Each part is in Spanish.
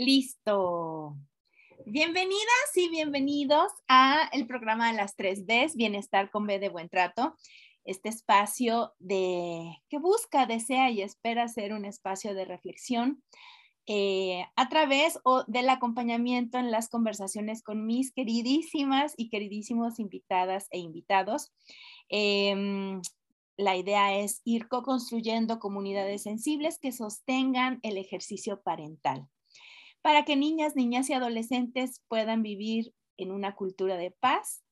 Listo. Bienvenidas y bienvenidos a el programa de las 3 Bs, Bienestar con B de Buen Trato. Este espacio de que busca, desea y espera ser un espacio de reflexión eh, a través o del acompañamiento en las conversaciones con mis queridísimas y queridísimos invitadas e invitados. Em, la idea es ir co-construyendo comunidades sensibles que sostengan el ejercicio parental para que niñas, niñas y adolescentes puedan vivir en una cultura de paz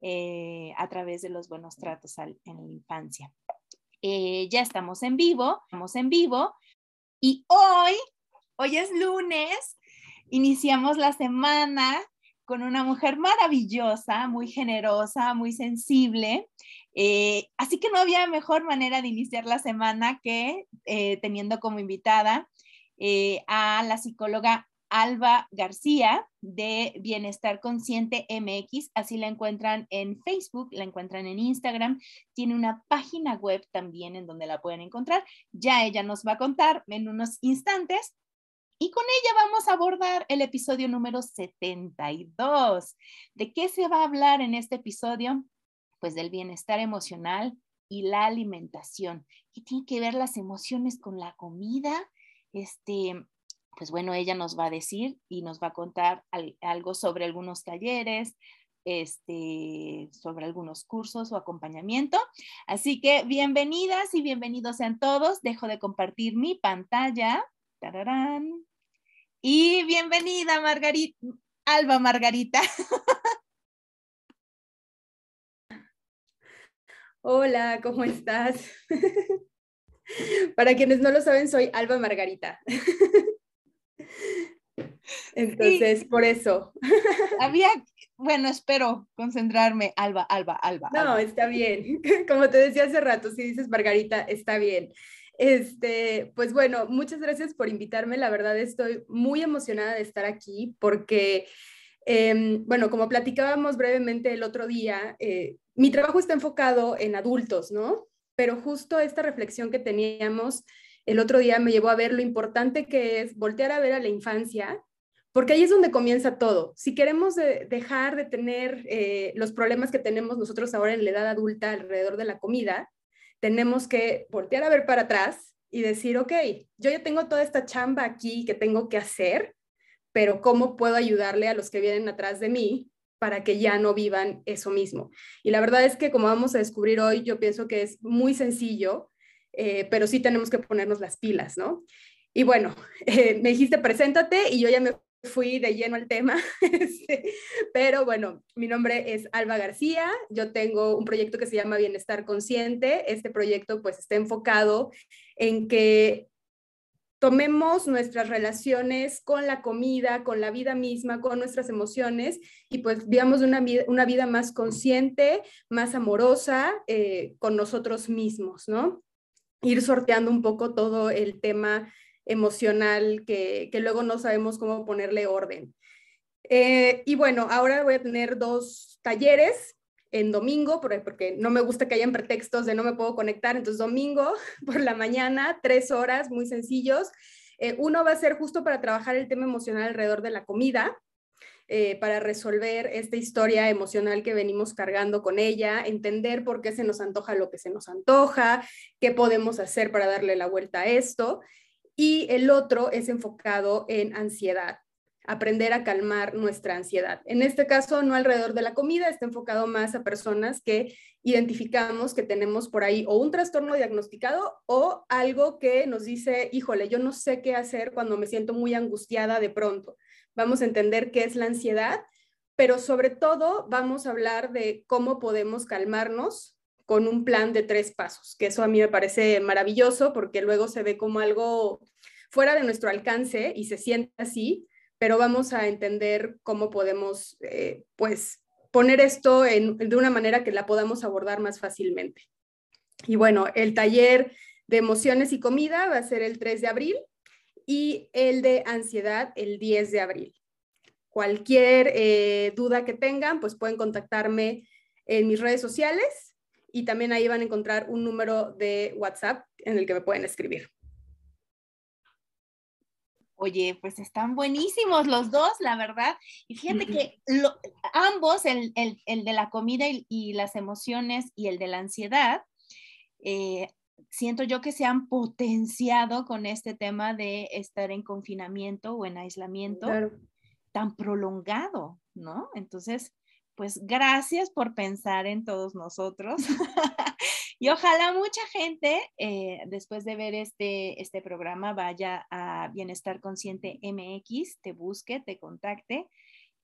eh, a través de los buenos tratos en la infancia. Eh, ya estamos en vivo, estamos en vivo y hoy, hoy es lunes, iniciamos la semana con una mujer maravillosa, muy generosa, muy sensible. Eh, así que no había mejor manera de iniciar la semana que teniendo como invitada a la psicóloga Alba García de Bienestar Consciente MX, así la encuentran en Facebook, la encuentran en Instagram, tiene una página web también en donde la pueden encontrar. Ya ella nos va a contar en unos instantes y con ella vamos a abordar el episodio número 72. ¿De qué se va a hablar en este episodio? Pues del bienestar emocional y la alimentación. ¿Qué tiene que ver las emociones con la comida? Este, pues bueno, ella nos va a decir y nos va a contar algo sobre algunos talleres, este, sobre algunos cursos o acompañamiento. Así que bienvenidas y bienvenidos sean todos. Dejo de compartir mi pantalla. Y bienvenida, Margarita, Alba Margarita. Hola, ¿cómo estás? Para quienes no lo saben, soy Alba Margarita. Entonces, por eso. Había, bueno, espero concentrarme, Alba, Alba, Alba. No, está bien. Como te decía hace rato, si dices Margarita, está bien. Este, pues bueno, muchas gracias por invitarme. La verdad estoy muy emocionada de estar aquí porque, em, bueno, como platicábamos brevemente el otro día, eh, mi trabajo está enfocado en adultos, ¿no? Pero justo esta reflexión que teníamos el otro día me llevó a ver lo importante que es voltear a ver a la infancia, porque ahí es donde comienza todo. Si queremos dejar de tener eh, los problemas que tenemos nosotros ahora en la edad adulta alrededor de la comida, tenemos que voltear a ver para atrás y decir, ok, yo ya tengo toda esta chamba aquí que tengo que hacer, pero ¿cómo puedo ayudarle a los que vienen atrás de mí para que ya no vivan eso mismo? Y la verdad es que como vamos a descubrir hoy, yo pienso que es muy sencillo eh, pero sí tenemos que ponernos las pilas, ¿no? Y bueno, eh, me dijiste, preséntate y yo ya me fui de lleno al tema, este, pero bueno, mi nombre es Alba García, yo tengo un proyecto que se llama Bienestar Consciente, este proyecto pues está enfocado en que tomemos nuestras relaciones con la comida, con la vida misma, con nuestras emociones y pues vivamos una vida, una vida más consciente, más amorosa eh, con nosotros mismos, ¿no? Ir sorteando un poco todo el tema emocional que, luego no sabemos cómo ponerle orden. Eh, y bueno, ahora voy a tener dos talleres en domingo, porque no me gusta que hayan pretextos de no me puedo conectar, entonces domingo por la mañana, tres horas, muy sencillos. Eh, uno va a ser justo para trabajar el tema emocional alrededor de la comida, eh, para resolver esta historia emocional que venimos cargando con ella, entender por qué se nos antoja lo que se nos antoja, qué podemos hacer para darle la vuelta a esto. Y el otro es enfocado en ansiedad. Aprender a calmar nuestra ansiedad. En este caso, no alrededor de la comida, está enfocado más a personas que identificamos que tenemos por ahí o un trastorno diagnosticado o algo que nos dice, híjole, yo no sé qué hacer cuando me siento muy angustiada de pronto. Vamos a entender qué es la ansiedad, pero sobre todo vamos a hablar de cómo podemos calmarnos con un plan de tres pasos, que eso a mí me parece maravilloso porque luego se ve como algo fuera de nuestro alcance y se siente así, pero vamos a entender cómo podemos, eh, pues, poner esto de una manera que la podamos abordar más fácilmente. Y bueno, el taller de emociones y comida va a ser el 3 de abril y el de ansiedad el 10 de abril. Cualquier eh, duda que tengan, pues pueden contactarme en mis redes sociales y también ahí van a encontrar un número de WhatsApp en el que me pueden escribir. Oye, pues están buenísimos los dos, la verdad. Y fíjate que ambos, el, de la comida y, las emociones y el de la ansiedad, eh, siento yo que se han potenciado con este tema de estar en confinamiento o en aislamiento tan prolongado, ¿no? Entonces, pues gracias por pensar en todos nosotros. Y ojalá mucha gente, eh, después de ver este, este programa, vaya a Bienestar Consciente MX, te busque, te contacte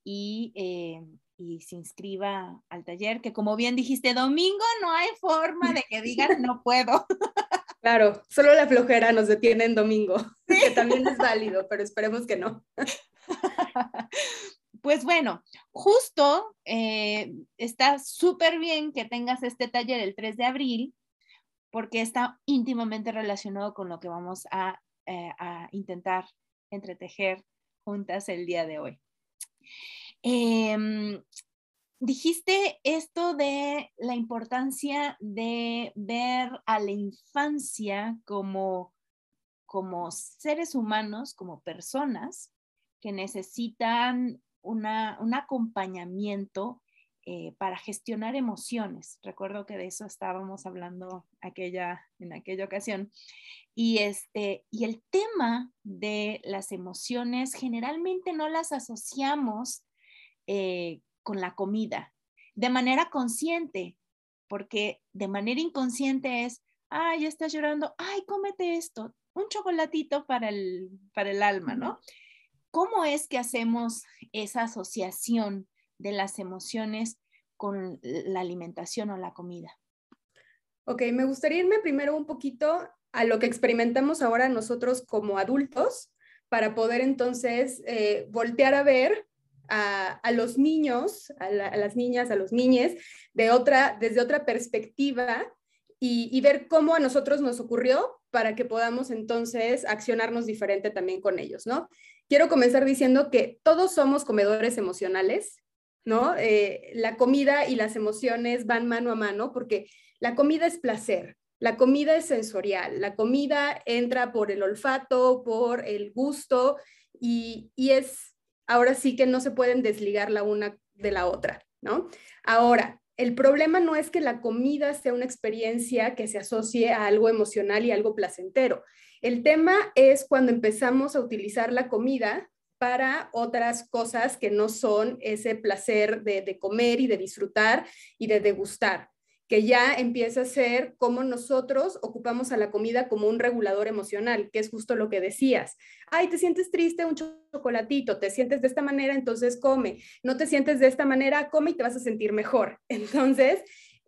y, eh, y se inscriba al taller, que como bien dijiste, domingo no hay forma de que digan no puedo. Claro, solo la flojera nos detiene en domingo, que también es válido, pero esperemos que no. Pues bueno, justo eh, está súper bien que tengas este taller el 3 de abril, porque está íntimamente relacionado con lo que vamos a, eh, intentar entretejer juntas el día de hoy. Em, dijiste esto de la importancia de ver a la infancia como, como seres humanos, como personas que necesitan un acompañamiento eh, para gestionar emociones. Recuerdo que de eso estábamos hablando aquella, en aquella ocasión. Y, este, y el tema de las emociones generalmente no las asociamos eh, con la comida de manera consciente, porque de manera inconsciente es, ay, ya estás llorando, ay, cómete esto, un chocolatito para el, para el alma, ¿no? ¿Cómo es que hacemos esa asociación de las emociones con la alimentación o la comida? Ok, me gustaría irme primero un poquito a lo que experimentamos ahora nosotros como adultos para poder entonces eh, voltear a ver a, los niños, a, las niñas, a los niñes, de otra, desde otra perspectiva y, y, ver cómo a nosotros nos ocurrió para que podamos entonces accionarnos diferente también con ellos, ¿no? Quiero comenzar diciendo que todos somos comedores emocionales, ¿no? Eh, la comida y las emociones van mano a mano porque la comida es placer, la comida es sensorial, la comida entra por el olfato, por el gusto y, y es, ahora sí que no se pueden desligar la una de la otra, ¿no? Ahora, el problema no es que la comida sea una experiencia que se asocie a algo emocional y algo placentero. El tema es cuando empezamos a utilizar la comida para otras cosas que no son ese placer de, comer y de disfrutar y de degustar, que ya empieza a ser como nosotros ocupamos a la comida como un regulador emocional, que es justo lo que decías. Ay, te sientes triste, un chocolatito, te sientes de esta manera, entonces come. No te sientes de esta manera, come y te vas a sentir mejor. Entonces,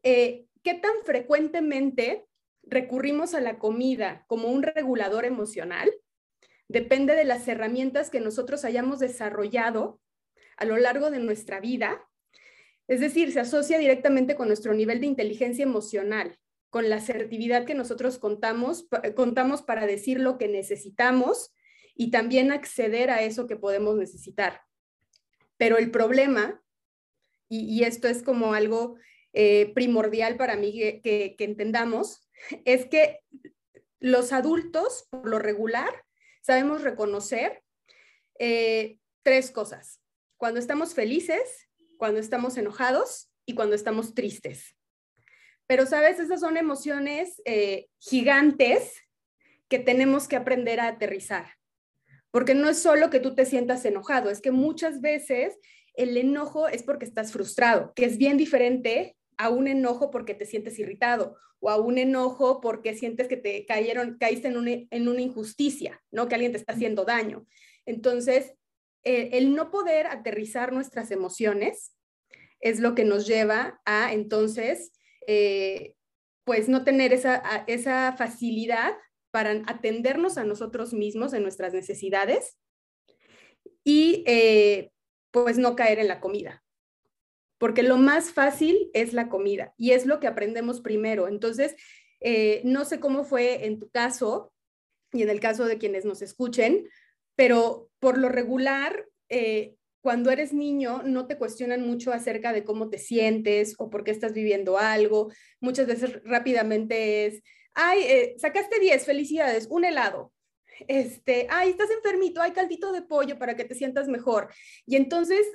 eh, ¿qué tan frecuentemente recurrimos a la comida como un regulador emocional depende de las herramientas que nosotros hayamos desarrollado a lo largo de nuestra vida. Es decir, se asocia directamente con nuestro nivel de inteligencia emocional, con la asertividad que nosotros contamos, contamos para decir lo que necesitamos y también acceder a eso que podemos necesitar. Pero el problema, y, esto es como algo eh, primordial para mí que entendamos, es que los adultos, por lo regular, sabemos reconocer eh, tres cosas. Cuando estamos felices, cuando estamos enojados y cuando estamos tristes. Pero, ¿sabes? Esas son emociones eh, gigantes que tenemos que aprender a aterrizar. porque no es solo que tú te sientas enojado, es que muchas veces el enojo es porque estás frustrado, que es bien diferente a un enojo porque te sientes irritado o a un enojo porque sientes que te cayeron, caíste en una, en una injusticia, ¿no? Que alguien te está haciendo daño. Entonces, eh, el no poder aterrizar nuestras emociones es lo que nos lleva a entonces, eh, pues no tener esa, esa facilidad para atendernos a nosotros mismos en nuestras necesidades y eh, pues no caer en la comida. Porque lo más fácil es la comida y es lo que aprendemos primero. Entonces, eh, no sé cómo fue en tu caso y en el caso de quienes nos escuchen, pero por lo regular, eh, cuando eres niño no te cuestionan mucho acerca de cómo te sientes o por qué estás viviendo algo. Muchas veces rápidamente es, ay, eh, sacaste 10, felicidades, un helado. Este, ay, estás enfermito, hay caldito de pollo para que te sientas mejor. Y entonces,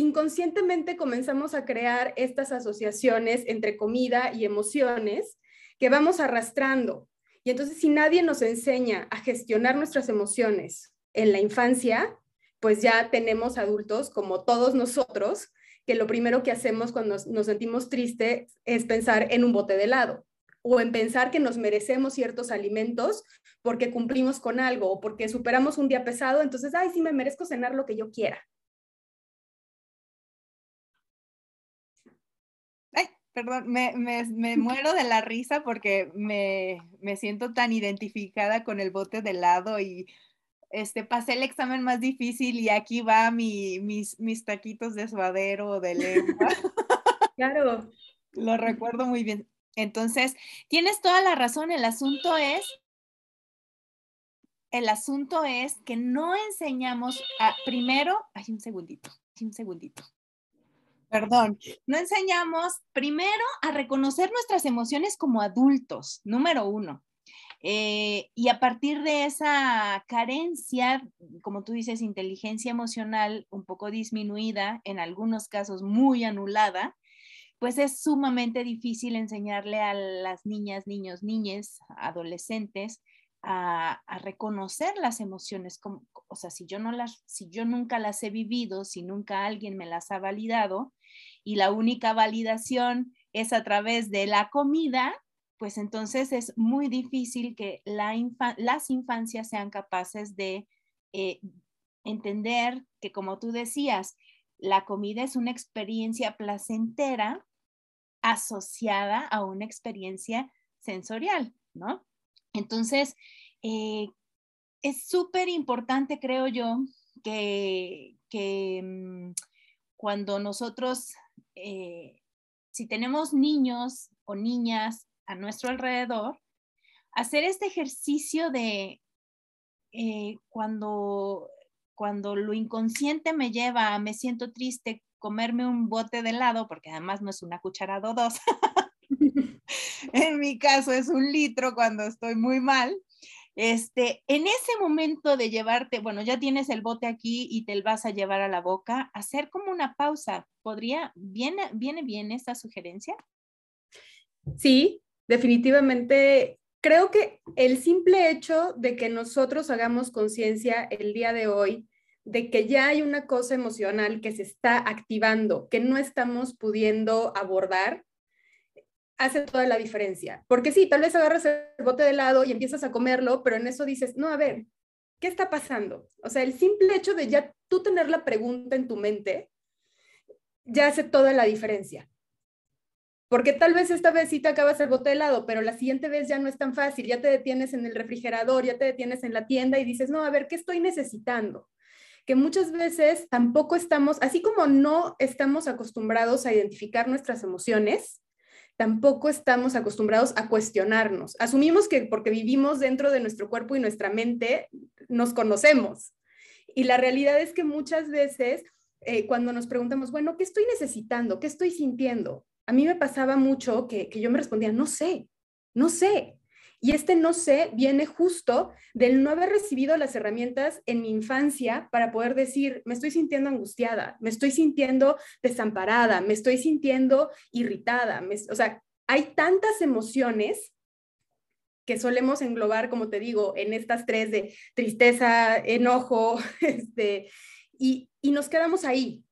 inconscientemente comenzamos a crear estas asociaciones entre comida y emociones que vamos arrastrando. Y entonces, si nadie nos enseña a gestionar nuestras emociones en la infancia, pues ya tenemos adultos como todos nosotros, que lo primero que hacemos cuando nos, sentimos tristes es pensar en un bote de helado o en pensar que nos merecemos ciertos alimentos porque cumplimos con algo o porque superamos un día pesado, entonces, ay, sí, me merezco cenar lo que yo quiera. Perdón, me, muero de la risa porque me, me siento tan identificada con el bote de helado y este, pasé el examen más difícil y aquí va mi, mis, mis taquitos de suadero de lengua. Claro. Lo recuerdo muy bien. Entonces, tienes toda la razón. El asunto es, el asunto es que no enseñamos a, primero, hay un segundito, hay un segundito. Perdón, no enseñamos primero a reconocer nuestras emociones como adultos, número uno. Eh, y a partir de esa carencia, como tú dices, inteligencia emocional un poco disminuida, en algunos casos muy anulada, pues es sumamente difícil enseñarle a las niñas, niños, niñas, adolescentes a, reconocer las emociones. Como, o sea, si yo, no las, si yo nunca las he vivido, si nunca alguien me las ha validado y la única validación es a través de la comida, pues entonces es muy difícil que las infancias sean capaces de eh, entender que, como tú decías, la comida es una experiencia placentera asociada a una experiencia sensorial, ¿no? Entonces, eh, es súper importante, creo yo, que, mm, cuando nosotros, eh, si tenemos niños o niñas a nuestro alrededor, hacer este ejercicio de eh, cuando, cuando lo inconsciente me lleva me siento triste, comerme un bote de helado, porque además no es una cucharada o dos. en mi caso es un litro cuando estoy muy mal. Este, en ese momento de llevarte, bueno, ya tienes el bote aquí y te vas a llevar a la boca, hacer como una pausa, ¿podría, viene, viene bien esta sugerencia? Sí, definitivamente creo que el simple hecho de que nosotros hagamos conciencia el día de hoy de que ya hay una cosa emocional que se está activando, que no estamos pudiendo abordar, hace toda la diferencia. Porque sí, tal vez agarras el bote de helado y empiezas a comerlo, pero en eso dices, no, a ver, ¿qué está pasando? O sea, el simple hecho de ya tú tener la pregunta en tu mente, ya hace toda la diferencia. Porque tal vez esta vez sí te acabas el bote de helado, pero la siguiente vez ya no es tan fácil, ya te detienes en el refrigerador, ya te detienes en la tienda y dices, no, a ver, ¿qué estoy necesitando? Que muchas veces tampoco estamos, así como no estamos acostumbrados a identificar nuestras emociones, tampoco estamos acostumbrados a cuestionarnos. Asumimos que porque vivimos dentro de nuestro cuerpo y nuestra mente, nos conocemos. Y la realidad es que muchas veces eh, cuando nos preguntamos, bueno, ¿qué estoy necesitando? ¿Qué estoy sintiendo? a mí me pasaba mucho que, yo me respondía, no sé, no sé. Y este no sé viene justo del no haber recibido las herramientas en mi infancia para poder decir, me estoy sintiendo angustiada, me estoy sintiendo desamparada, me estoy sintiendo irritada. o sea, hay tantas emociones que solemos englobar, como te digo, en estas tres de tristeza, enojo, este, y, y nos quedamos ahí,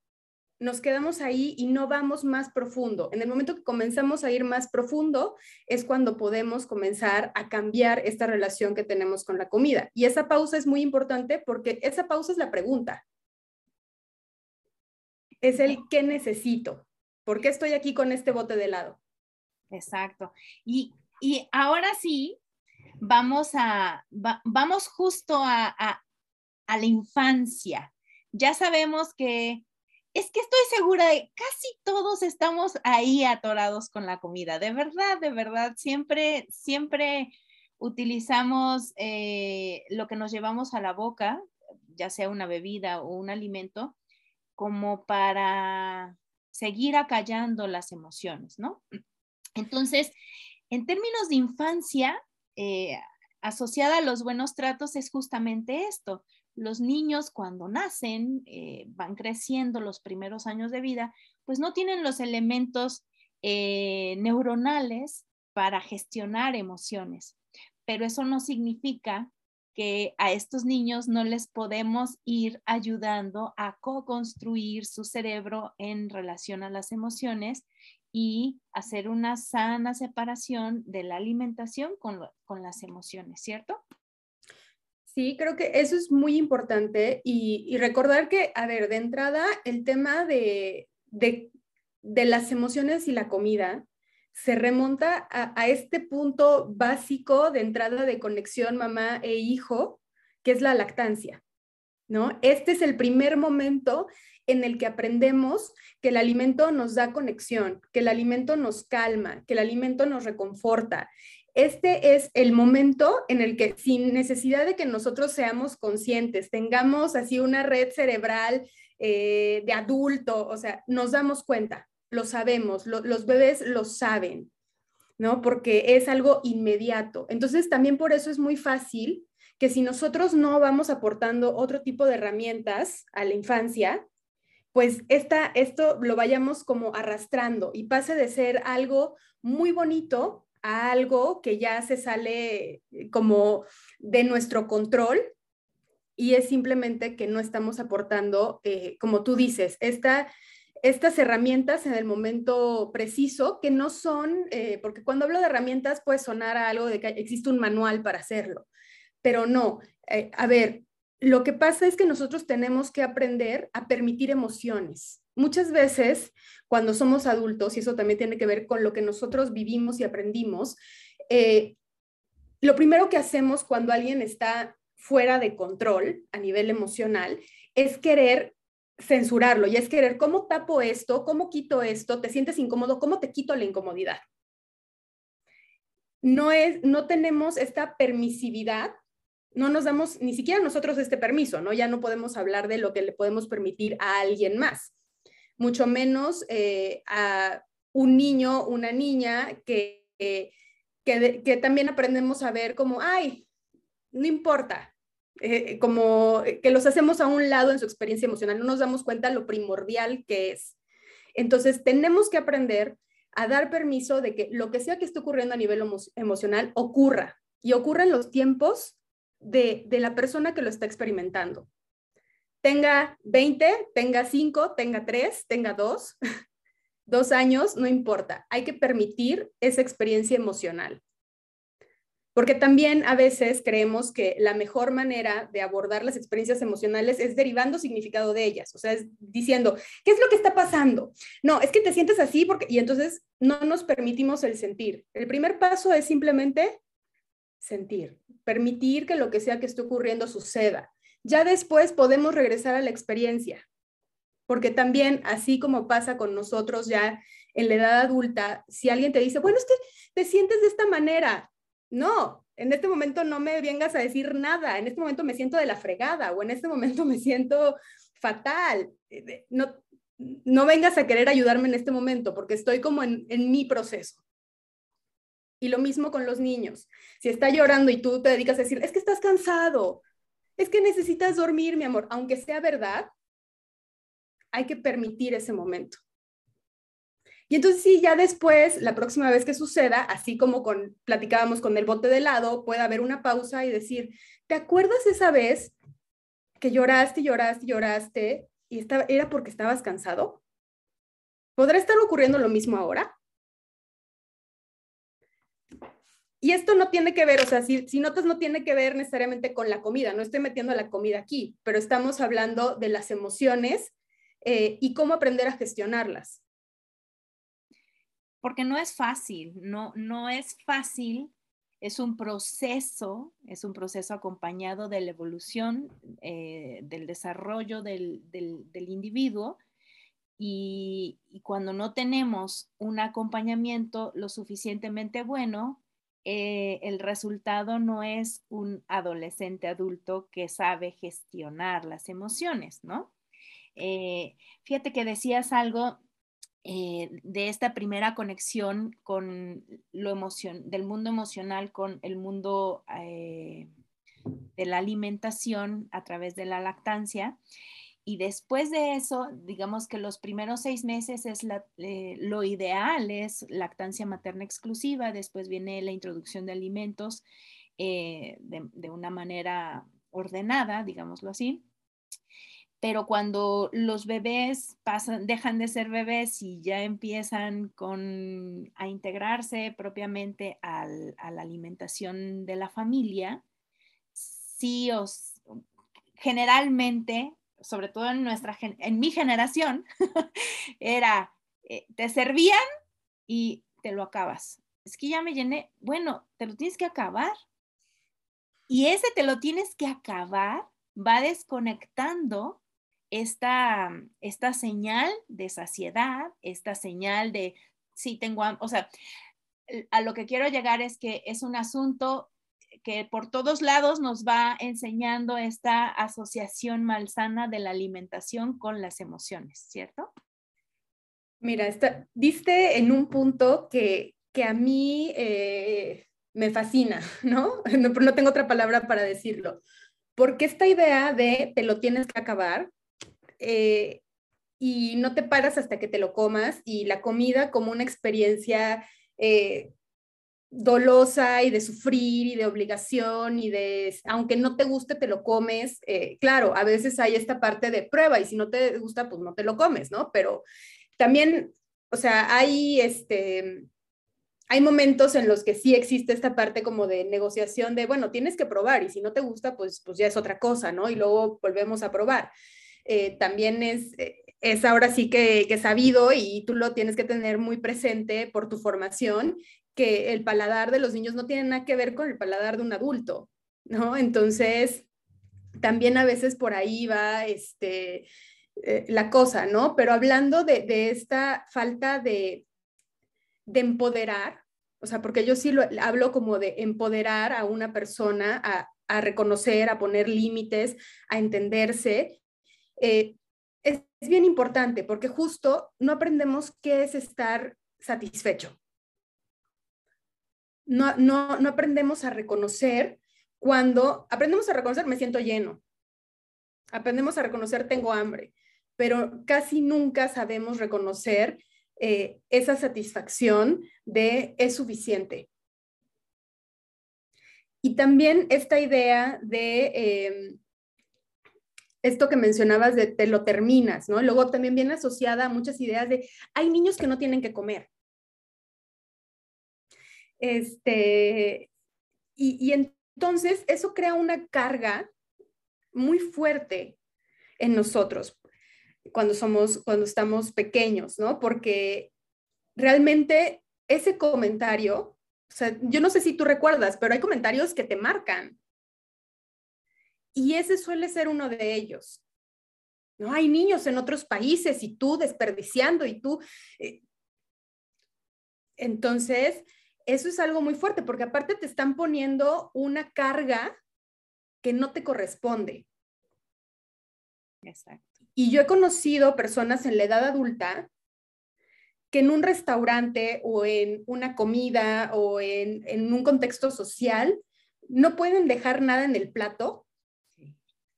nos quedamos ahí y no vamos más profundo. En el momento que comenzamos a ir más profundo es cuando podemos comenzar a cambiar esta relación que tenemos con la comida. Y esa pausa es muy importante porque esa pausa es la pregunta. Es el qué necesito. ¿Por qué estoy aquí con este bote de helado? Exacto. Y, ahora sí, vamos a, vamos justo a, a la infancia. Ya sabemos que es que estoy segura de casi todos estamos ahí atorados con la comida. De verdad, de verdad, siempre, siempre utilizamos eh, lo que nos llevamos a la boca, ya sea una bebida o un alimento, como para seguir acallando las emociones, ¿no? Entonces, en términos de infancia, eh, asociada a los buenos tratos es justamente esto, los niños cuando nacen, eh, van creciendo los primeros años de vida, pues no tienen los elementos eh, neuronales para gestionar emociones. Pero eso no significa que a estos niños no les podemos ir ayudando a co-construir su cerebro en relación a las emociones y hacer una sana separación de la alimentación con, con las emociones, ¿cierto? Sí, creo que eso es muy importante y, recordar que, a ver, de entrada, el tema de, de, las emociones y la comida se remonta a, este punto básico de entrada de conexión mamá e hijo, que es la lactancia, ¿no? Este es el primer momento en el que aprendemos que el alimento nos da conexión, que el alimento nos calma, que el alimento nos reconforta este es el momento en el que sin necesidad de que nosotros seamos conscientes, tengamos así una red cerebral eh, de adulto, o sea, nos damos cuenta, lo sabemos, los bebés lo saben, ¿no? Porque es algo inmediato. Entonces, también por eso es muy fácil que si nosotros no vamos aportando otro tipo de herramientas a la infancia, pues esta, esto lo vayamos como arrastrando y pase de ser algo muy bonito algo que ya se sale eh, como de nuestro control y es simplemente que no estamos aportando, eh, como tú dices, esta, estas herramientas en el momento preciso, que no son, eh, porque cuando hablo de herramientas puede sonar a algo de que existe un manual para hacerlo, pero no. a ver, lo que pasa es que nosotros tenemos que aprender a permitir emociones. Muchas veces, cuando somos adultos, y eso también tiene que ver con lo que nosotros vivimos y aprendimos, eh, lo primero que hacemos cuando alguien está fuera de control a nivel emocional es querer censurarlo y es querer, ¿cómo tapo esto? ¿Cómo quito esto? ¿Te sientes incómodo? ¿Cómo te quito la incomodidad? No, es, no tenemos esta permisividad no nos damos ni siquiera nosotros este permiso, ¿no? Ya no podemos hablar de lo que le podemos permitir a alguien más, mucho menos eh, a un niño, una niña que, que, también aprendemos a ver como, ay, no importa, eh, como que los hacemos a un lado en su experiencia emocional, no nos damos cuenta lo primordial que es. Entonces, tenemos que aprender a dar permiso de que lo que sea que esté ocurriendo a nivel emocional ocurra y ocurra en los tiempos de, la persona que lo está experimentando. Tenga 20, tenga 5, tenga 3, tenga 2, dos años, no importa. Hay que permitir esa experiencia emocional. Porque también a veces creemos que la mejor manera de abordar las experiencias emocionales es derivando significado de ellas, o sea, es diciendo, ¿qué es lo que está pasando? No, es que te sientes así porque, y entonces no nos permitimos el sentir. El primer paso es simplemente sentir, permitir que lo que sea que esté ocurriendo suceda. Ya después podemos regresar a la experiencia, porque también, así como pasa con nosotros ya en la edad adulta, si alguien te dice, bueno, es que te sientes de esta manera, no, en este momento no me vengas a decir nada, en este momento me siento de la fregada o en este momento me siento fatal. Eh, no, no vengas a querer ayudarme en este momento porque estoy como en, en mi proceso. Y lo mismo con los niños. Si está llorando y tú te dedicas a decir, es que estás cansado, es que necesitas dormir, mi amor, aunque sea verdad, hay que permitir ese momento. Y entonces sí, ya después, la próxima vez que suceda, así como con, platicábamos con el bote de helado, puede haber una pausa y decir, ¿te acuerdas esa vez que lloraste, lloraste, lloraste y estaba, era porque estabas cansado? ¿Podrá estar ocurriendo lo mismo ahora? Y esto no tiene que ver, o sea, si, si, notas no tiene que ver necesariamente con la comida, no estoy metiendo la comida aquí, pero estamos hablando de las emociones eh, y cómo aprender a gestionarlas. Porque no es fácil, no, no es fácil, es un proceso, es un proceso acompañado de la evolución, eh, del desarrollo del, del, individuo. Y cuando no tenemos un acompañamiento lo suficientemente bueno, eh, el resultado no es un adolescente adulto que sabe gestionar las emociones, ¿no? Eh, fíjate que decías algo eh, de esta primera conexión con lo emoción, del mundo emocional con el mundo de la alimentación a través de la lactancia. Y después de eso, digamos que los primeros seis meses es eh, lo ideal, es lactancia materna exclusiva, después viene la introducción de alimentos eh, de, una manera ordenada, digámoslo así. Pero cuando los bebés pasan, dejan de ser bebés y ya empiezan con, a integrarse propiamente a la alimentación de la familia, sí os, generalmente sobre todo en, nuestra, en mi generación, era, eh, te servían y te lo acabas. Es que ya me llené, bueno, te lo tienes que acabar. Y ese te lo tienes que acabar va desconectando esta, esta señal de saciedad, esta señal de, sí, tengo, o sea, a lo que quiero llegar es que es un asunto que por todos lados nos va enseñando esta asociación malsana de la alimentación con las emociones, ¿cierto? Mira, está, diste en un punto que, que a mí eh, me fascina, ¿no? ¿no? Tengo otra palabra para decirlo. Porque esta idea de te lo tienes que acabar eh, y no te paras hasta que te lo comas y la comida como una experiencia eh, dolosa y de sufrir y de obligación y de, aunque no te guste, te lo comes. Eh, claro, a veces hay esta parte de prueba y si no te gusta, pues no te lo comes, ¿no? Pero también, o sea, hay este... Hay momentos en los que sí existe esta parte como de negociación de, bueno, tienes que probar y si no te gusta, pues, pues ya es otra cosa, ¿no? Y luego volvemos a probar. Eh, también es, eh, es ahora sí que, que sabido y tú lo tienes que tener muy presente por tu formación, que el paladar de los niños no tiene nada que ver con el paladar de un adulto, ¿no? Entonces, también a veces por ahí va este, eh, la cosa, ¿no? Pero hablando de, esta falta de, de, empoderar, o sea, porque yo sí lo hablo como de empoderar a una persona a, reconocer, a poner límites, a entenderse, eh, es bien importante porque justo no aprendemos qué es estar satisfecho no, no, no aprendemos a reconocer cuando aprendemos a reconocer me siento lleno. Aprendemos a reconocer tengo hambre, pero casi nunca sabemos reconocer eh, esa satisfacción de es suficiente. Y también esta idea de em, esto que mencionabas de te lo terminas, ¿no? Luego también viene asociada a muchas ideas de hay niños que no tienen que comer. Este, y, entonces eso crea una carga muy fuerte en nosotros cuando somos, cuando estamos pequeños, ¿no? Porque realmente ese comentario, o sea, yo no sé si tú recuerdas, pero hay comentarios que te marcan. Y ese suele ser uno de ellos. No hay niños en otros países y tú desperdiciando y tú. Eh, entonces, eso es algo muy fuerte, porque aparte te están poniendo una carga que no te corresponde. Exacto. Y yo he conocido personas en la edad adulta que en un restaurante o en una comida o en, un contexto social no pueden dejar nada en el plato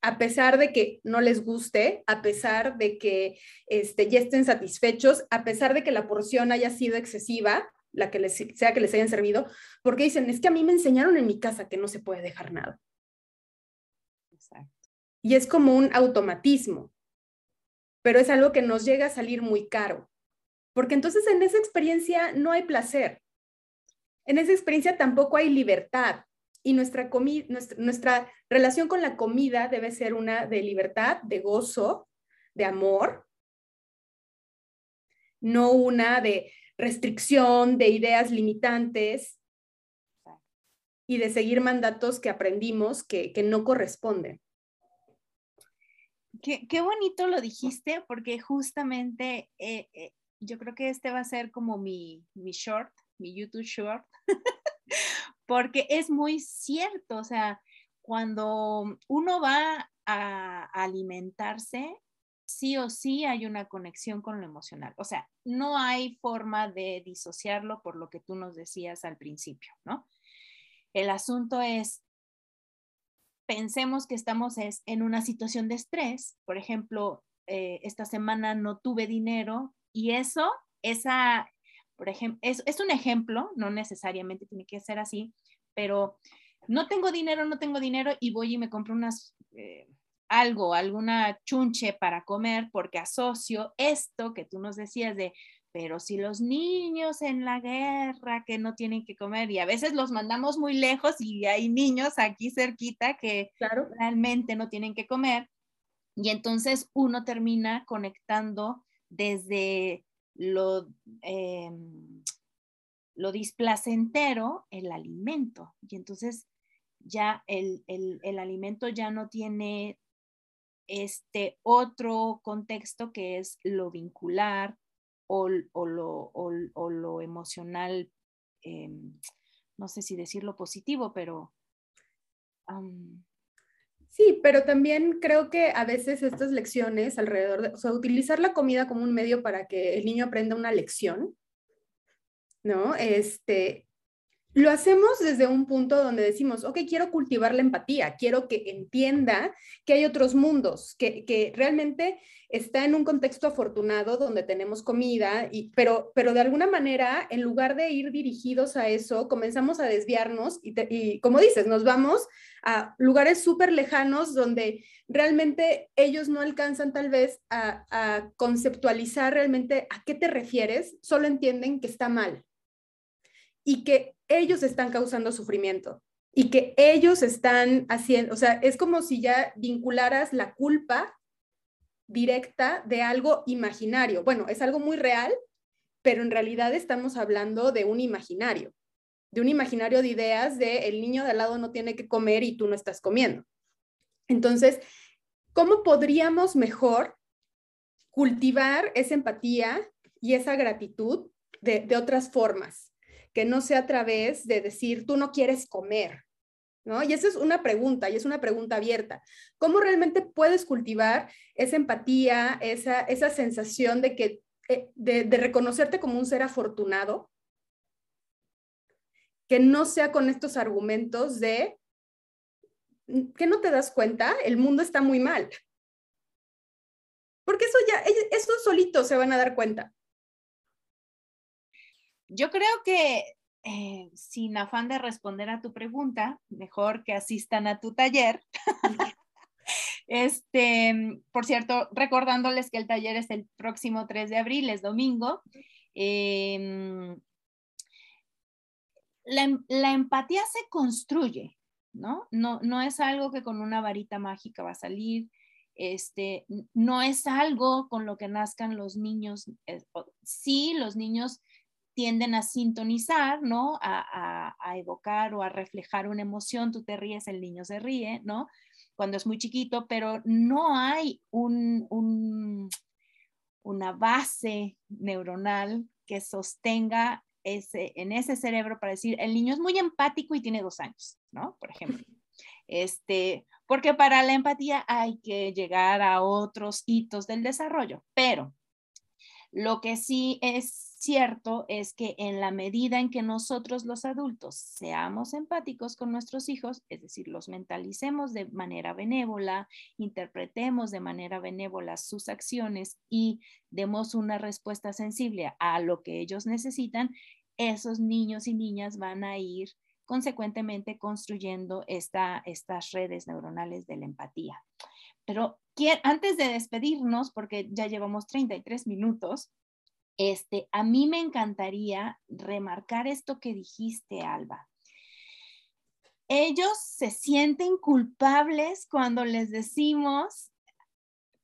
a pesar de que no les guste, a pesar de que este, ya estén satisfechos, a pesar de que la porción haya sido excesiva, la que les, sea que les hayan servido, porque dicen, es que a mí me enseñaron en mi casa que no se puede dejar nada. Exacto. Y es como un automatismo, pero es algo que nos llega a salir muy caro, porque entonces en esa experiencia no hay placer, en esa experiencia tampoco hay libertad, y nuestra, nuestra, nuestra relación con la comida debe ser una de libertad, de gozo, de amor, no una de restricción, de ideas limitantes y de seguir mandatos que aprendimos que, no corresponden. Qué, qué, bonito lo dijiste, porque justamente eh, eh, yo creo que este va a ser como mi, mi short, mi YouTube short, porque es muy cierto, o sea, cuando uno va a alimentarse, sí o sí hay una conexión con lo emocional. O sea, no hay forma de disociarlo por lo que tú nos decías al principio, ¿no? El asunto es, pensemos que estamos en una situación de estrés, por ejemplo, eh, esta semana no tuve dinero y eso, esa, por ejemplo, es, un ejemplo, no necesariamente tiene que ser así, pero no tengo dinero, no tengo dinero y voy y me compro unas, eh, algo, alguna chunche para comer porque asocio esto que tú nos decías de, pero si los niños en la guerra que no tienen que comer y a veces los mandamos muy lejos y hay niños aquí cerquita que realmente no tienen que comer. Y entonces uno termina conectando desde lo, em, lo displacentero, el alimento. Y entonces ya el, alimento ya no tiene este otro contexto que es lo vincular o, lo, emocional, em, no sé si decirlo positivo, pero... sí, pero también creo que a veces estas lecciones alrededor de, o sea, utilizar la comida como un medio para que el niño aprenda una lección, ¿no? Este, lo hacemos desde un punto donde decimos, ok, quiero cultivar la empatía, quiero que entienda que hay otros mundos, que, realmente está en un contexto afortunado donde tenemos comida, pero, pero de alguna manera, en lugar de ir dirigidos a eso, comenzamos a desviarnos y, como dices, nos vamos a lugares súper lejanos donde realmente ellos no alcanzan tal vez a conceptualizar realmente a qué te refieres, solo entienden que está mal y que ellos están causando sufrimiento y que ellos están haciendo, o sea, es como si ya vincularas la culpa directa de algo imaginario. Bueno, es algo muy real, pero en realidad estamos hablando de un imaginario, de un imaginario de ideas de el niño de al lado no tiene que comer y tú no estás comiendo. Entonces, ¿cómo podríamos mejor cultivar esa empatía y esa gratitud de, de otras formas? Que no sea a través de decir, tú no quieres comer, ¿no? Y esa es una pregunta, y es una pregunta abierta. ¿Cómo realmente puedes cultivar esa empatía, esa, esa sensación de, que, eh, de, reconocerte como un ser afortunado? Que no sea con estos argumentos de que no te das cuenta, el mundo está muy mal. Porque eso ya, eso solito se van a dar cuenta. Yo creo que eh, sin afán de responder a tu pregunta, mejor que asistan a tu taller. este, por cierto, recordándoles que el taller es el próximo 3 de abril, es domingo. Em, la, empatía se construye, ¿no? ¿no? No es algo que con una varita mágica va a salir. Este, no es algo con lo que nazcan los niños. sí, los niños tienden a sintonizar, ¿no? A, evocar o a reflejar una emoción, tú te ríes, el niño se ríe, ¿no? Cuando es muy chiquito, pero no hay un, una base neuronal que sostenga ese, en ese cerebro para decir, el niño es muy empático y tiene dos años, ¿no? Por ejemplo. Este, porque para la empatía hay que llegar a otros hitos del desarrollo, pero lo que sí es cierto es que en la medida en que nosotros los adultos seamos empáticos con nuestros hijos, es decir, los mentalicemos de manera benévola, interpretemos de manera benévola sus acciones y demos una respuesta sensible a lo que ellos necesitan, esos niños y niñas van a ir consecuentemente construyendo esta, estas redes neuronales de la empatía. Pero antes de despedirnos, porque ya llevamos 33 minutos, este, a mí me encantaría remarcar esto que dijiste, Alba. Ellos se sienten culpables cuando les decimos,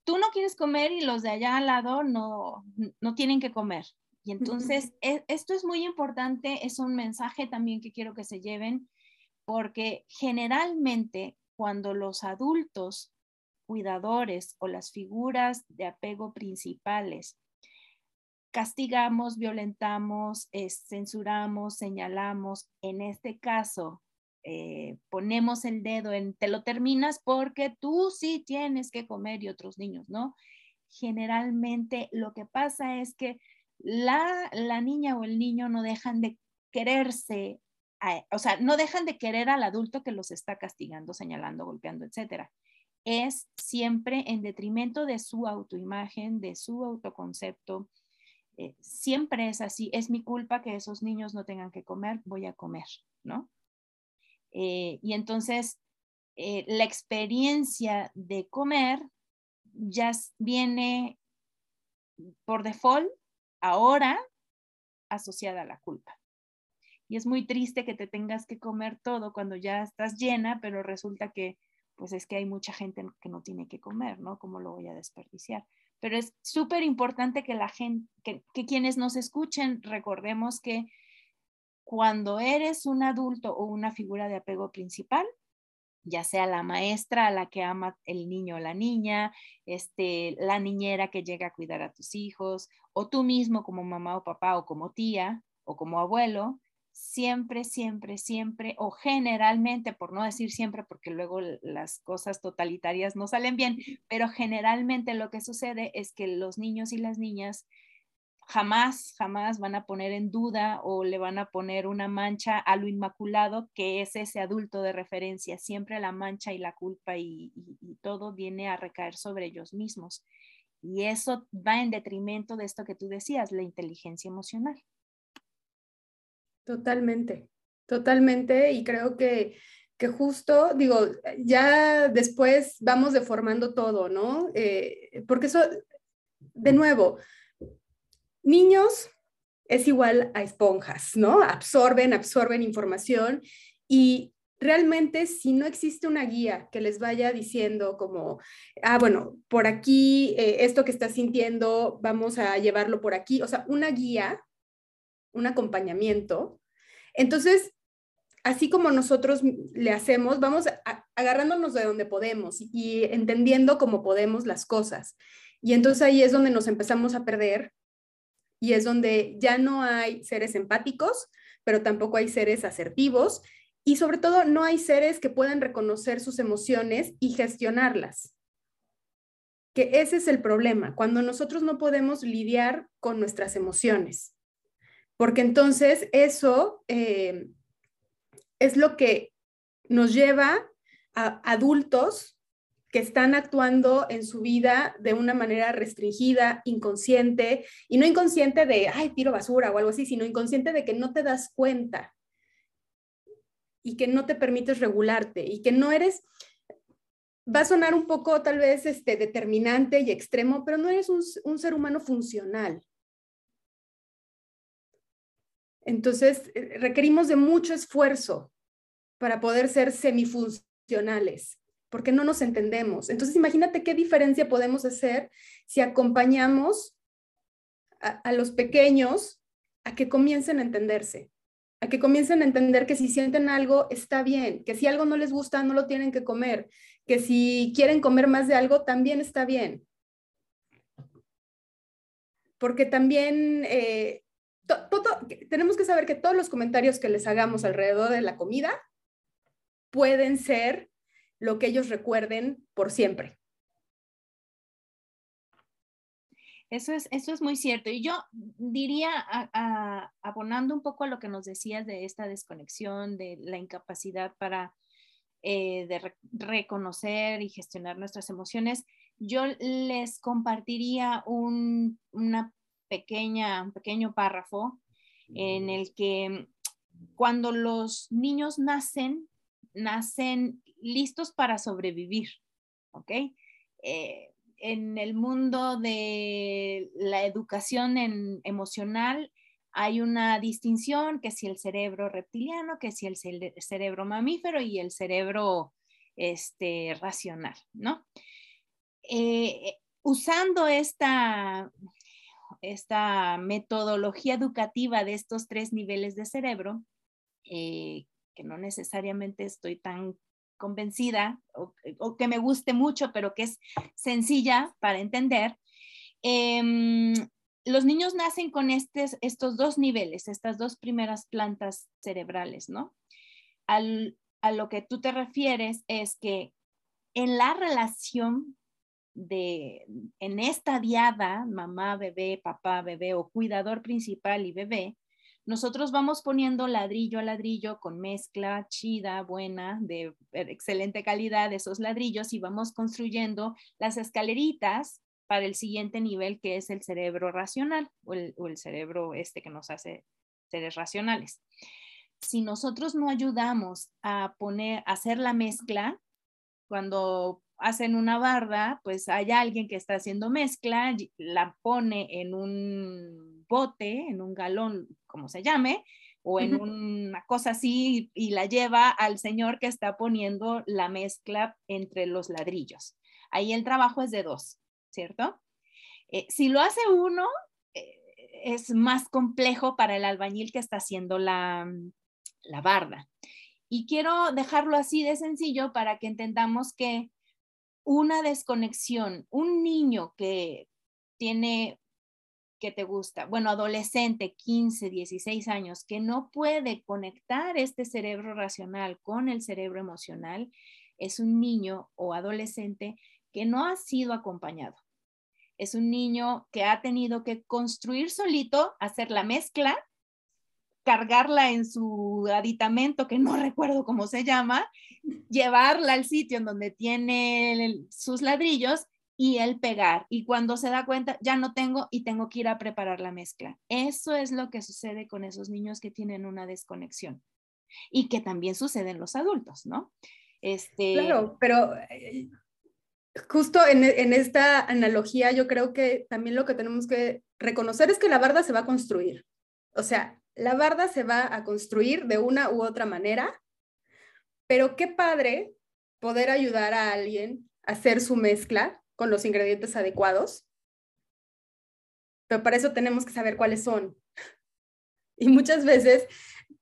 tú no quieres comer y los de allá al lado no, no tienen que comer. Y entonces, e, esto es muy importante, es un mensaje también que quiero que se lleven, porque generalmente cuando los adultos cuidadores o las figuras de apego principales castigamos, violentamos, censuramos, señalamos, en este caso eh, ponemos el dedo en te lo terminas porque tú sí tienes que comer y otros niños, ¿no? Generalmente lo que pasa es que la, la niña o el niño no dejan de quererse, o sea, no dejan de querer al adulto que los está castigando, señalando, golpeando, etcétera. Es siempre en detrimento de su autoimagen, de su autoconcepto. Eh, siempre es así. Es mi culpa que esos niños no tengan que comer, voy a comer, ¿no? Eh, y entonces, eh, la experiencia de comer ya viene por default ahora asociada a la culpa. Y es muy triste que te tengas que comer todo cuando ya estás llena, pero resulta que pues es que hay mucha gente que no tiene que comer, ¿no? ¿Cómo lo voy a desperdiciar? Pero es súper importante que la gente, que, que quienes nos escuchen, recordemos que cuando eres un adulto o una figura de apego principal, ya sea la maestra a la que ama el niño o la niña, este, la niñera que llega a cuidar a tus hijos, o tú mismo como mamá o papá o como tía o como abuelo, siempre, siempre, siempre, o generalmente, por no decir siempre, porque luego las cosas totalitarias no salen bien, pero generalmente lo que sucede es que los niños y las niñas jamás, jamás van a poner en duda o le van a poner una mancha a lo inmaculado que es ese adulto de referencia. Siempre la mancha y la culpa y, todo viene a recaer sobre ellos mismos. Y eso va en detrimento de esto que tú decías, la inteligencia emocional. Totalmente, totalmente. Y creo que, que justo, digo, ya después vamos deformando todo, ¿no? Eh, porque eso, de nuevo, Niños es igual a esponjas, ¿no? Absorben, absorben información y realmente si no existe una guía que les vaya diciendo como, ah, bueno, por aquí, eh, esto que estás sintiendo, vamos a llevarlo por aquí, o sea, una guía, un acompañamiento, entonces, así como nosotros le hacemos, vamos agarrándonos de donde podemos y entendiendo cómo podemos las cosas. Y entonces ahí es donde nos empezamos a perder y es donde ya no hay seres empáticos, pero tampoco hay seres asertivos y sobre todo no hay seres que puedan reconocer sus emociones y gestionarlas. Que ese es el problema, cuando nosotros no podemos lidiar con nuestras emociones, porque entonces eso eh, es lo que nos lleva a adultos que están actuando en su vida de una manera restringida, inconsciente, y no inconsciente de, ay, tiro basura o algo así, sino inconsciente de que no te das cuenta y que no te permites regularte y que no eres, va a sonar un poco tal vez este, determinante y extremo, pero no eres un, un ser humano funcional. Entonces, eh, requerimos de mucho esfuerzo para poder ser semifuncionales porque no nos entendemos. Entonces, imagínate qué diferencia podemos hacer si acompañamos a, los pequeños a que comiencen a entenderse, a que comiencen a entender que si sienten algo está bien, que si algo no les gusta no lo tienen que comer, que si quieren comer más de algo también está bien. Porque también eh, tenemos que saber que todos los comentarios que les hagamos alrededor de la comida pueden ser lo que ellos recuerden por siempre. Eso es, eso es muy cierto. Y yo diría, abonando un poco a lo que nos decías de esta desconexión, de la incapacidad para eh, reconocer y gestionar nuestras emociones, yo les compartiría un, una pequeña, un pequeño párrafo en el que cuando los niños nacen, nacen listos para sobrevivir, ¿ok? Eh, en el mundo de la educación emocional hay una distinción que si el cerebro reptiliano, que si el cerebro mamífero y el cerebro este, racional, ¿no? Eh, usando esta, esta metodología educativa de estos tres niveles de cerebro, eh, que no necesariamente estoy tan convencida o, que me guste mucho, pero que es sencilla para entender. Em, los niños nacen con estos dos niveles, estas dos primeras plantas cerebrales, ¿no? a lo que tú te refieres es que en la relación de, en esta diada, mamá, bebé, papá, bebé o cuidador principal y bebé, nosotros vamos poniendo ladrillo a ladrillo con mezcla chida, buena, de excelente calidad de esos ladrillos y vamos construyendo las escaleritas para el siguiente nivel que es el cerebro racional o el, cerebro este que nos hace seres racionales. Si nosotros no ayudamos a poner, a hacer la mezcla, cuando hacen una barda, pues hay alguien que está haciendo mezcla, la pone en un bote, en un galón como se llame, o en una cosa así y la lleva al señor que está poniendo la mezcla entre los ladrillos. Ahí el trabajo es de dos, ¿cierto? Eh, si lo hace uno, eh, es más complejo para el albañil que está haciendo la, la barda. Y quiero dejarlo así de sencillo para que entendamos que una desconexión, un niño que tiene que te gusta, bueno, adolescente, 15, 16 años, que no puede conectar este cerebro racional con el cerebro emocional, es un niño o adolescente que no ha sido acompañado. Es un niño que ha tenido que construir solito, hacer la mezcla, cargarla en su aditamento, que no recuerdo cómo se llama, llevarla al sitio en donde tiene sus ladrillos y el pegar. Y cuando se da cuenta, ya no tengo y tengo que ir a preparar la mezcla. Eso es lo que sucede con esos niños que tienen una desconexión y que también sucede en los adultos, ¿no? Este... Claro, pero eh, justo en, en, esta analogía yo creo que también lo que tenemos que reconocer es que la barda se va a construir. O sea, la barda se va a construir de una u otra manera, pero qué padre poder ayudar a alguien a hacer su mezcla con los ingredientes adecuados, pero para eso tenemos que saber cuáles son. Y muchas veces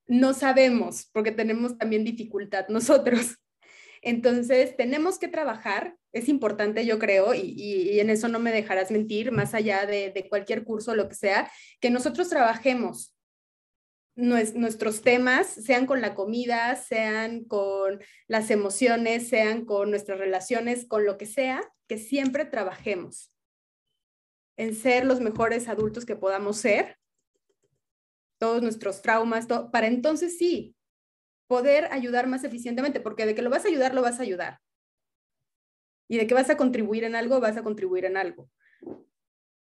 no sabemos porque tenemos también dificultad nosotros. Entonces, tenemos que trabajar, es importante yo creo, y, en eso no me dejarás mentir, más allá de, de cualquier curso lo que sea, que nosotros trabajemos nuestros temas, sean con la comida, sean con las emociones, sean con nuestras relaciones, con lo que sea, que siempre trabajemos en ser los mejores adultos que podamos ser, todos nuestros traumas, para entonces sí poder ayudar más eficientemente, porque de que lo vas a ayudar, lo vas a ayudar. Y de que vas a contribuir en algo, vas a contribuir en algo.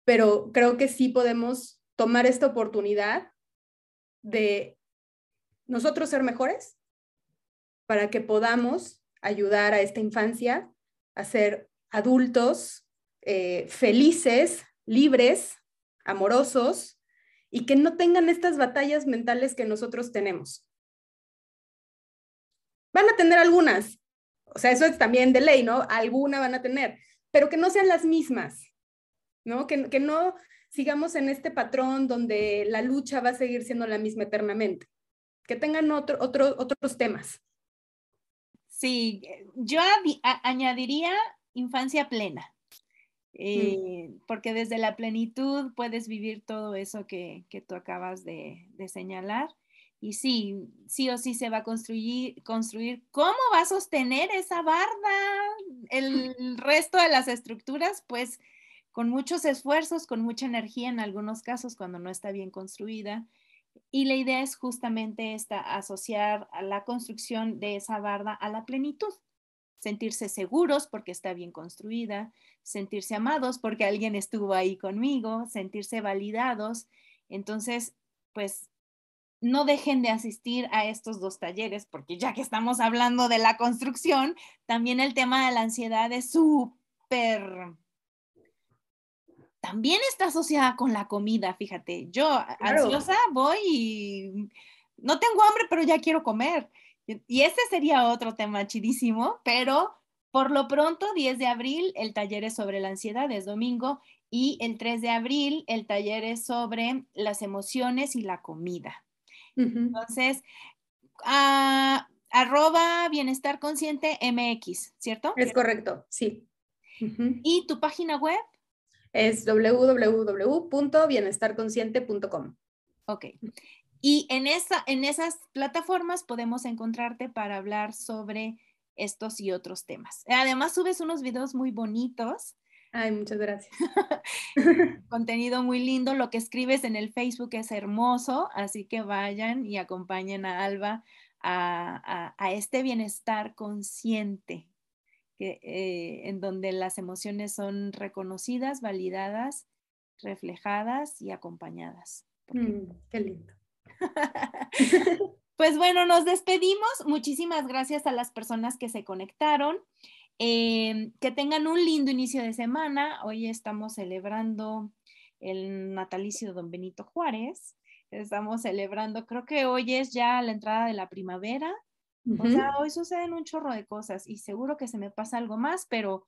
Pero creo que sí podemos tomar esta oportunidad de nosotros ser mejores para que podamos ayudar a esta infancia a ser adultos eh, felices, libres, amorosos y que no tengan estas batallas mentales que nosotros tenemos. Van a tener algunas, o sea, eso es también de ley, ¿no? Alguna van a tener, pero que no sean las mismas, ¿no? Que, que no sigamos en este patrón donde la lucha va a seguir siendo la misma eternamente. Que tengan otro, otros temas. Sí, yo añadiría infancia plena, eh, mm. porque desde la plenitud puedes vivir todo eso que, tú acabas de, señalar. Y sí, sí o sí se va a construir, construir. ¿Cómo va a sostener esa barda el resto de las estructuras? Pues con muchos esfuerzos, con mucha energía en algunos casos cuando no está bien construida. Y la idea es justamente esta, asociar la construcción de esa barda a la plenitud. Sentirse seguros porque está bien construida, sentirse amados porque alguien estuvo ahí conmigo, sentirse validados. Entonces, pues no dejen de asistir a estos dos talleres, porque ya que estamos hablando de la construcción, también el tema de la ansiedad es súper... También está asociada con la comida, fíjate. Yo ansiosa voy y no tengo hambre, pero ya quiero comer. Y ese sería otro tema chidísimo, pero por lo pronto, 10 de abril, el taller es sobre la ansiedad, es domingo, y el 3 de abril, el taller es sobre las emociones y la comida. Entonces, ah, arroba bienestar consciente MX, ¿cierto? Es correcto, sí. ¿Y tu página web? Es www.bienestarconsciente.com. Ok. Y en, esa, en esas plataformas podemos encontrarte para hablar sobre estos y otros temas. Además, subes unos videos muy bonitos Ay, muchas gracias. Contenido muy lindo. Lo que escribes en el Facebook es hermoso, así que vayan y acompañen a Alba a, este bienestar consciente, que, eh, en donde las emociones son reconocidas, validadas, reflejadas y acompañadas. Mm, qué lindo. pues bueno, nos despedimos. Muchísimas gracias a las personas que se conectaron. Em, que tengan un lindo inicio de semana. Hoy estamos celebrando el natalicio de don Benito Juárez. Estamos celebrando, creo que hoy es ya la entrada de la primavera. O sea, hoy suceden un chorro de cosas y seguro que se me pasa algo más, pero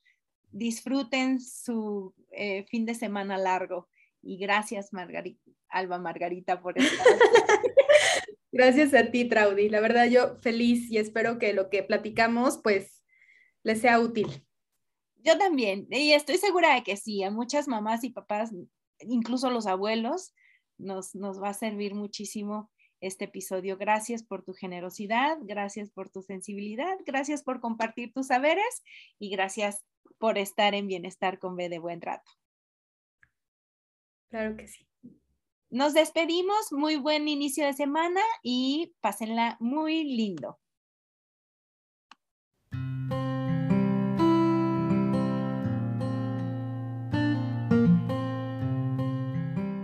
disfruten su eh, fin de semana largo. Y gracias, Margarita, Alba Margarita, por estar. gracias a ti, Traudy. La verdad, yo feliz y espero que lo que platicamos, pues, les sea útil. Yo también, y estoy segura de que sí, a muchas mamás y papás, incluso los abuelos, nos, nos va a servir muchísimo este episodio. Gracias por tu generosidad, gracias por tu sensibilidad, gracias por compartir tus saberes y gracias por estar en bienestar con B de buen trato. Claro que sí. Nos despedimos, muy buen inicio de semana y pásenla muy lindo.